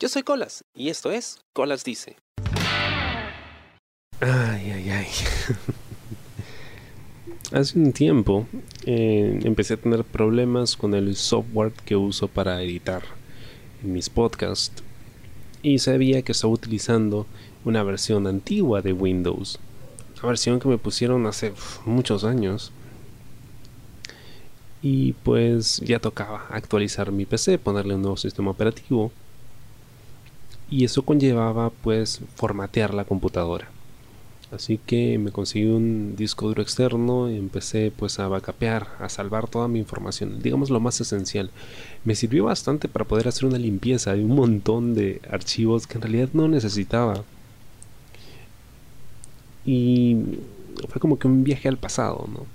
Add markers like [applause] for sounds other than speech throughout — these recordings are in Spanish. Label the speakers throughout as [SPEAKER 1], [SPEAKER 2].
[SPEAKER 1] Yo soy Colas y esto es Colas Dice.
[SPEAKER 2] Ay, ay, ay. Hace un tiempo eh, empecé a tener problemas con el software que uso para editar mis podcasts y sabía que estaba utilizando una versión antigua de Windows, una versión que me pusieron hace muchos años y pues ya tocaba actualizar mi PC, ponerle un nuevo sistema operativo y eso conllevaba pues formatear la computadora. Así que me conseguí un disco duro externo y empecé pues a backupear, a salvar toda mi información, digamos lo más esencial. Me sirvió bastante para poder hacer una limpieza de un montón de archivos que en realidad no necesitaba. Y fue como que un viaje al pasado, ¿no?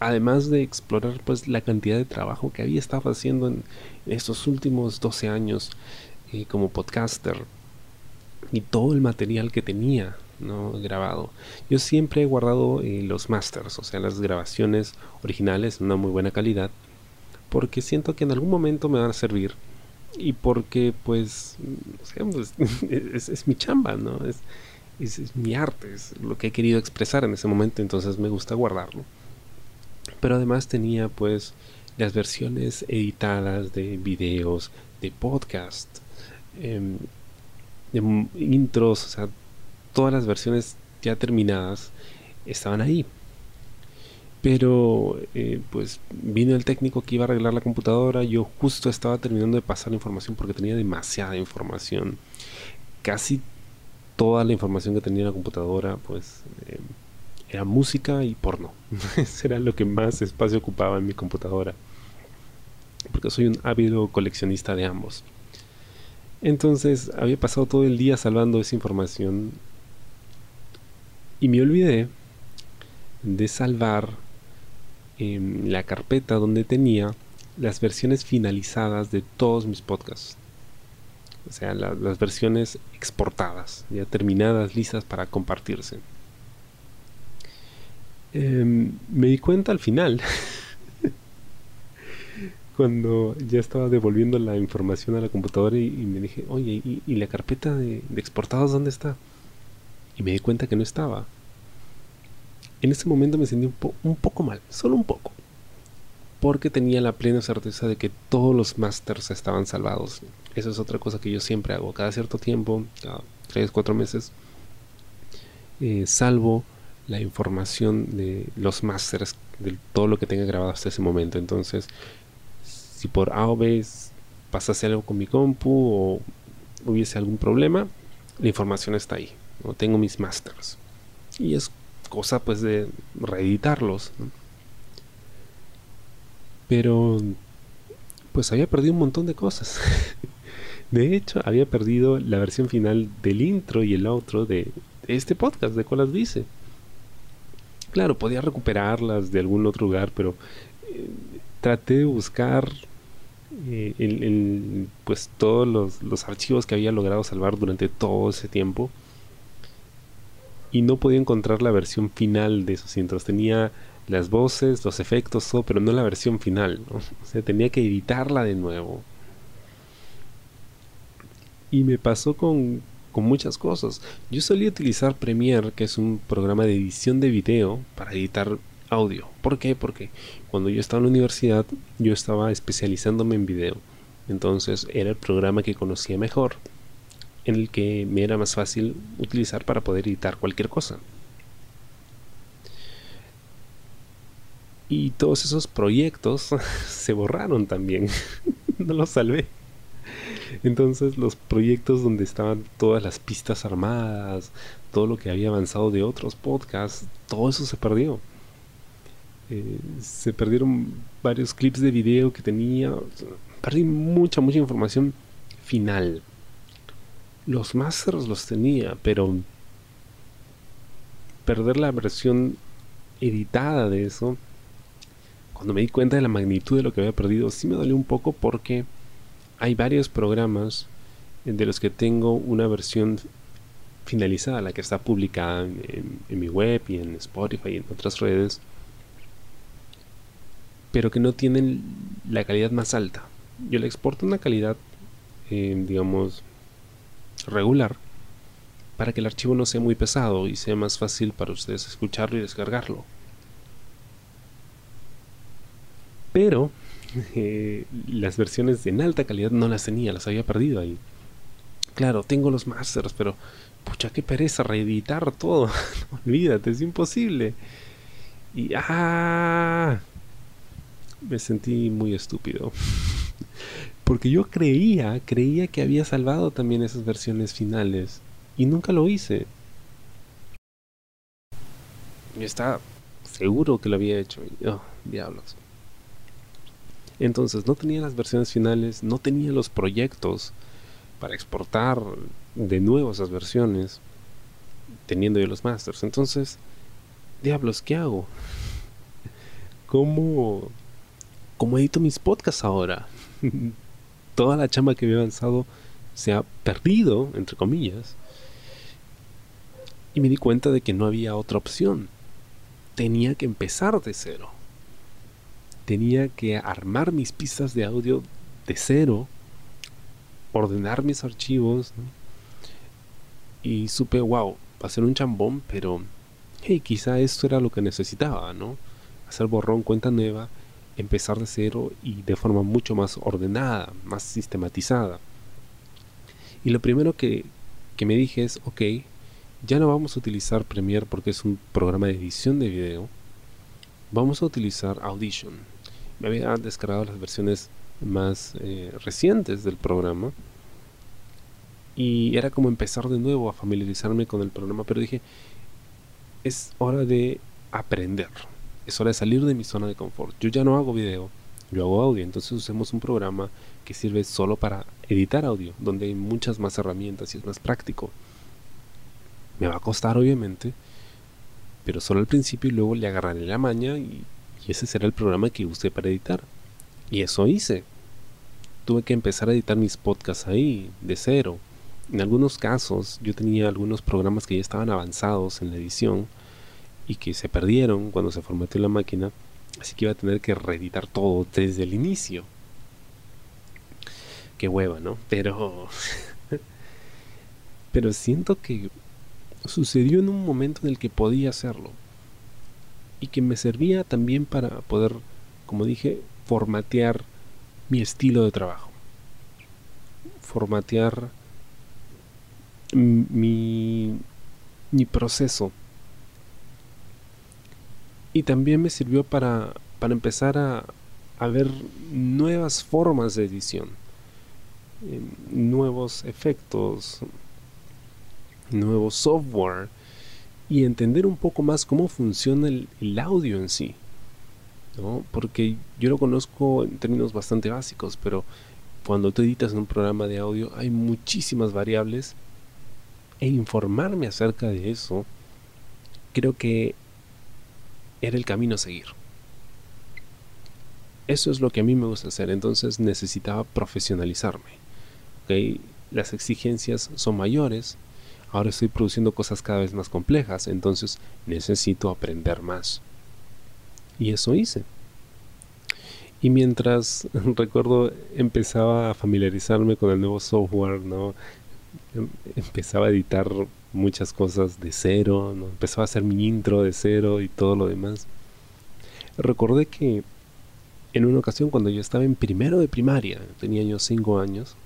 [SPEAKER 2] Además de explorar pues la cantidad de trabajo que había estado haciendo en estos últimos 12 años eh, como podcaster y todo el material que tenía grabado. Yo siempre he guardado eh, los masters, o sea, las grabaciones originales en una muy buena calidad, porque siento que en algún momento me van a servir y porque pues, pues [laughs] es, mi chamba, ¿no? Es, es, mi arte, es lo que he querido expresar en ese momento, entonces me gusta guardarlo. Pero además tenía pues las versiones editadas de videos, de podcast, em, intros, o sea, todas las versiones ya terminadas estaban ahí. Pero eh, pues vino el técnico que iba a arreglar la computadora, yo justo estaba terminando de pasar la información porque tenía demasiada información. Casi toda la información que tenía en la computadora pues eh, era música y porno. [laughs] Eso era lo que más espacio ocupaba en mi computadora. Porque soy un ávido coleccionista de ambos. Entonces había pasado todo el día salvando esa información y me olvidé de salvar en la carpeta donde tenía las versiones finalizadas de todos mis podcasts. O sea, las versiones exportadas, ya terminadas, listas para compartirse. Em, me di cuenta al final, [laughs] cuando ya estaba devolviendo la información a la computadora y, me dije, oye, ¿y, la carpeta de, exportados dónde está? y me di cuenta que no estaba. En ese momento me sentí un, poco mal, solo un poco, porque tenía la plena certeza de que todos los masters estaban salvados. Eso es otra cosa que yo siempre hago, cada cierto tiempo, cada 3, 4 meses, eh, salvo la información de los masters, de todo lo que tenga grabado hasta ese momento. Entonces, si por A o B pasase algo con mi compu o hubiese algún problema, la información está ahí no tengo mis masters. Y es cosa pues de reeditarlos pero pues había perdido un montón de cosas. [laughs] De hecho había perdido la versión final del intro y el outro de, este podcast de Colas Dice. Claro podía recuperarlas de algún otro lugar pero eh, traté de buscar eh, pues todos los, los archivos que había logrado salvar durante todo ese tiempo y no podía encontrar la versión final de esos intros. Tenía las voces, los efectos, todo, pero no la versión final. O sea, tenía que editarla de nuevo. Y me pasó con, con muchas cosas. Yo solía utilizar Premiere, que es un programa de edición de video para editar audio. ¿Por qué? Porque cuando yo estaba en la universidad, yo estaba especializándome en video. Entonces era el programa que conocía mejor en el que me era más fácil utilizar para poder editar cualquier cosa. Y todos esos proyectos [laughs] se borraron también. [laughs] no los salvé. Entonces los proyectos donde estaban todas las pistas armadas, todo lo que había avanzado de otros podcasts, todo eso se perdió. Eh, se perdieron varios clips de video que tenía. Perdí mucha, mucha información final. Los masters los tenía, pero perder la versión editada de eso, cuando me di cuenta de la magnitud de lo que había perdido, sí me dolió un poco porque hay varios programas de los que tengo una versión finalizada, la que está publicada en, mi web y en Spotify y en otras redes, pero que no tienen la calidad más alta. Yo le exporto una calidad, eh, digamos, regular para que el archivo no sea muy pesado y sea más fácil para ustedes escucharlo y descargarlo. Pero [laughs] eh, las versiones en alta calidad no las tenía, las había perdido ahí. Claro, tengo los masters, pero pucha, qué pereza reeditar todo. [laughs] olvídate, es imposible. Y ah, me sentí muy estúpido. [laughs] Porque yo creía, creía que había salvado también esas versiones finales. Y nunca lo hice. Y estaba seguro que lo había hecho. oh, diablos. Entonces no tenía las versiones finales, no tenía los proyectos para exportar de nuevo esas versiones, teniendo yo los masters. Entonces, diablos, ¿qué hago? [laughs] ¿Cómo, cómo edito mis podcasts ahora? [laughs] Toda la chamba que había avanzado se ha perdido, entre comillas. Y me di cuenta de que no había otra opción. Tenía que empezar de cero. Tenía que armar mis pistas de audio de cero ordenar mis archivos y supe, wow, va a ser un chambón, pero hey, quizá esto era lo que necesitaba, ¿no? Hacer borrón, cuenta nueva, empezar de cero y de forma mucho más ordenada, más sistematizada. Y lo primero que, que me dije es, ok, ya no vamos a utilizar Premiere porque es un programa de edición de video, vamos a utilizar Audition. Me había descargado las versiones más eh, recientes del programa. Y era como empezar de nuevo a familiarizarme con el programa, pero dije, es hora de aprender, es hora de salir de mi zona de confort. Yo ya no hago video, yo hago audio, entonces usemos un programa que sirve solo para editar audio, donde hay muchas más herramientas y es más práctico. Me va a costar obviamente, pero solo al principio y luego le agarraré la maña y, y ese será el programa que use para editar. Y eso hice. Tuve que empezar a editar mis podcasts ahí, de cero. En algunos casos yo tenía algunos programas que ya estaban avanzados en la edición y que se perdieron cuando se formateó la máquina, así que iba a tener que reeditar todo desde el inicio. Qué hueva, ¿no? Pero [laughs] pero siento que sucedió en un momento en el que podía hacerlo y que me servía también para poder, como dije, formatear mi estilo de trabajo, formatear mi, mi proceso. Y también me sirvió para, para empezar a, a ver nuevas formas de edición, eh, nuevos efectos, nuevo software y entender un poco más cómo funciona el, el audio en sí. Porque yo lo conozco en términos bastante básicos, pero cuando tú editas un programa de audio hay muchísimas variables e informarme acerca de eso creo que era el camino a seguir. Eso es lo que a mí me gusta hacer, entonces necesitaba profesionalizarme. Las exigencias son mayores, ahora estoy produciendo cosas cada vez más complejas, entonces necesito aprender más. Y eso hice. Y mientras [laughs] recuerdo empezaba a familiarizarme con el nuevo software, ¿no? Em, empezaba a editar muchas cosas de cero, ¿no? Empezaba a hacer mi intro de cero y todo lo demás. Recordé que en una ocasión cuando yo estaba en primero de primaria, tenía yo cinco años,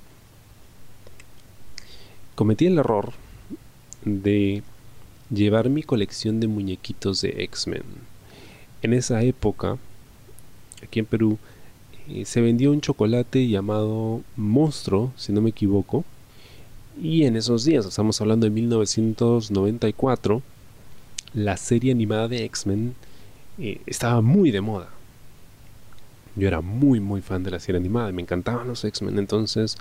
[SPEAKER 2] cometí el error de llevar mi colección de muñequitos de X-Men en esa época, aquí en Perú, eh, se vendió un chocolate llamado Monstruo, si no me equivoco. Y en esos días, estamos hablando de 1994, la serie animada de X-Men eh, estaba muy de moda. Yo era muy, muy fan de la serie animada, me encantaban los X-Men. Entonces,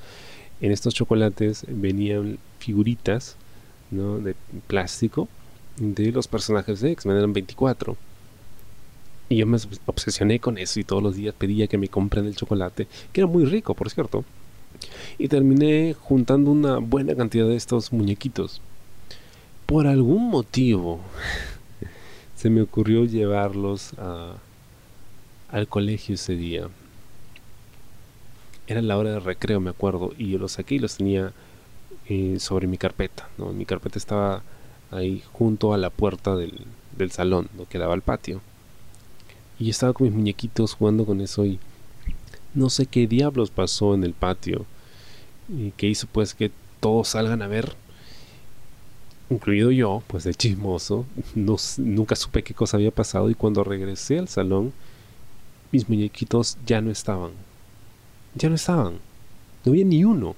[SPEAKER 2] en estos chocolates venían figuritas de plástico de los personajes de X-Men, eran 24 y yo me obsesioné con eso y todos los días pedía que me compren el chocolate, que era muy rico, por cierto. Y terminé juntando una buena cantidad de estos muñequitos. Por algún motivo [laughs] se me ocurrió llevarlos al colegio ese día. Era la hora de recreo, me acuerdo, y yo los saqué y los tenía eh, sobre mi carpeta. Mi carpeta estaba ahí junto a la puerta del, salón, lo que daba al patio. Y estaba con mis muñequitos jugando con eso y no sé qué diablos pasó en el patio y que hizo pues que todos salgan a ver, incluido yo, pues de chismoso, no, nunca supe qué cosa había pasado y cuando regresé al salón, mis muñequitos ya no estaban. Ya no estaban. No había ni uno.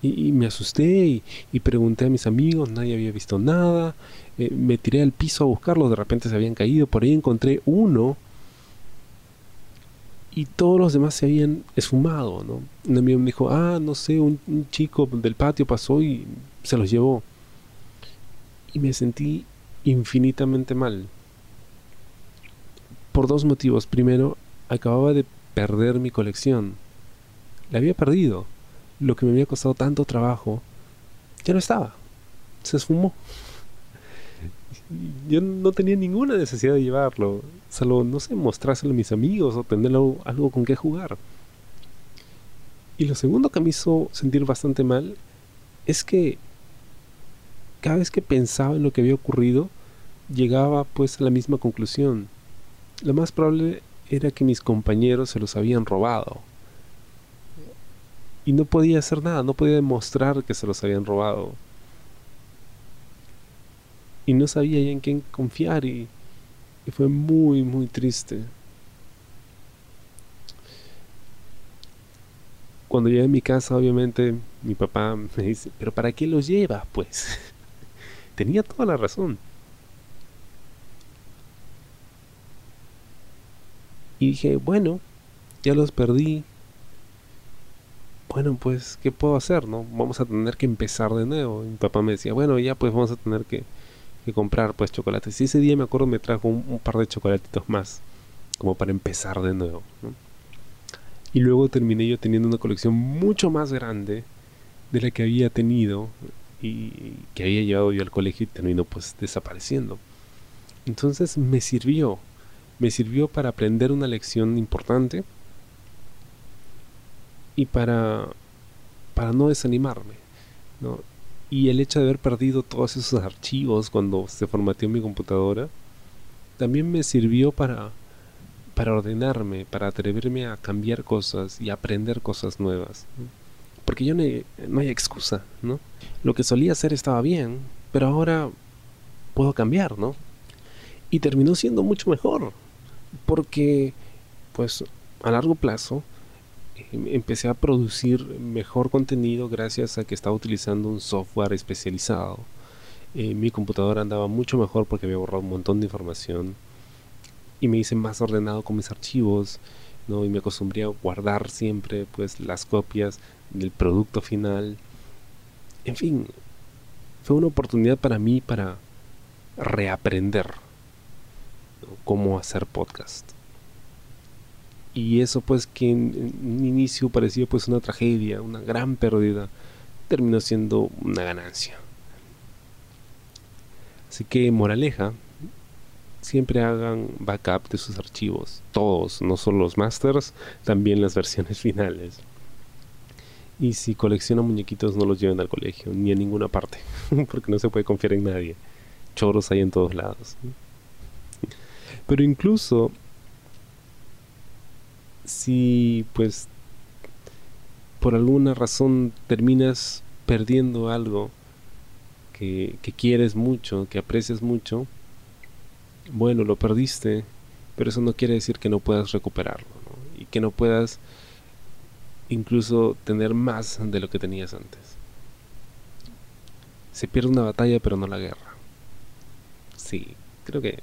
[SPEAKER 2] Y, me asusté y, pregunté a mis amigos, nadie había visto nada. Eh, me tiré al piso a buscarlos, de repente se habían caído. Por ahí encontré uno y todos los demás se habían esfumado, ¿no? Un amigo me dijo, ah, no sé, un, chico del patio pasó y se los llevó. Y me sentí infinitamente mal. Por dos motivos. Primero, acababa de perder mi colección. La había perdido. Lo que me había costado tanto trabajo ya no estaba. Se esfumó yo no tenía ninguna necesidad de llevarlo, salvo, no sé, mostrárselo a mis amigos o tener algo, con qué jugar. Y lo segundo que me hizo sentir bastante mal es que cada vez que pensaba en lo que había ocurrido, llegaba pues a la misma conclusión. Lo más probable era que mis compañeros se los habían robado. Y no podía hacer nada, no podía demostrar que se los habían robado y no sabía ya en quién confiar y, fue muy, muy triste. Cuando llegué a mi casa, obviamente, mi papá me dice, pero ¿para qué los llevas? Pues [laughs] tenía toda la razón. Y dije, bueno, ya los perdí. Bueno, pues, ¿qué puedo hacer? No? Vamos a tener que empezar de nuevo. mi papá me decía, bueno, ya pues vamos a tener que que comprar pues chocolates. Y ese día me acuerdo me trajo un, par de chocolatitos más, como para empezar de nuevo. Y luego terminé yo teniendo una colección mucho más grande de la que había tenido y que había llevado yo al colegio y terminó pues desapareciendo. Entonces me sirvió, me sirvió para aprender una lección importante y para, para no desanimarme. Y el hecho de haber perdido todos esos archivos cuando se formateó mi computadora, también me sirvió para, para ordenarme, para atreverme a cambiar cosas y aprender cosas nuevas. Porque yo no, no hay excusa, ¿no? Lo que solía hacer estaba bien, pero ahora puedo cambiar, ¿no? Y terminó siendo mucho mejor, porque, pues, a largo plazo, empecé a producir mejor contenido gracias a que estaba utilizando un software especializado. Eh, mi computadora andaba mucho mejor porque había borrado un montón de información y me hice más ordenado con mis archivos, ¿no? Y me acostumbré a guardar siempre pues las copias del producto final. En fin, fue una oportunidad para mí para reaprender cómo hacer podcast y eso pues que en, un inicio parecía pues una tragedia, una gran pérdida, terminó siendo una ganancia. Así que moraleja, siempre hagan backup de sus archivos, todos, no solo los masters, también las versiones [laughs] finales. Y si coleccionan muñequitos no los lleven al colegio, ni a ninguna parte, [laughs] porque no se puede confiar en nadie. Choros hay en todos lados. Pero incluso si pues por alguna razón terminas perdiendo algo que, quieres mucho, que aprecias mucho, bueno, lo perdiste, pero eso no quiere decir que no puedas recuperarlo y que no puedas incluso tener más de lo que tenías antes. Se pierde una batalla, pero no la guerra. Sí, creo que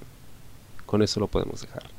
[SPEAKER 2] con eso lo podemos dejar.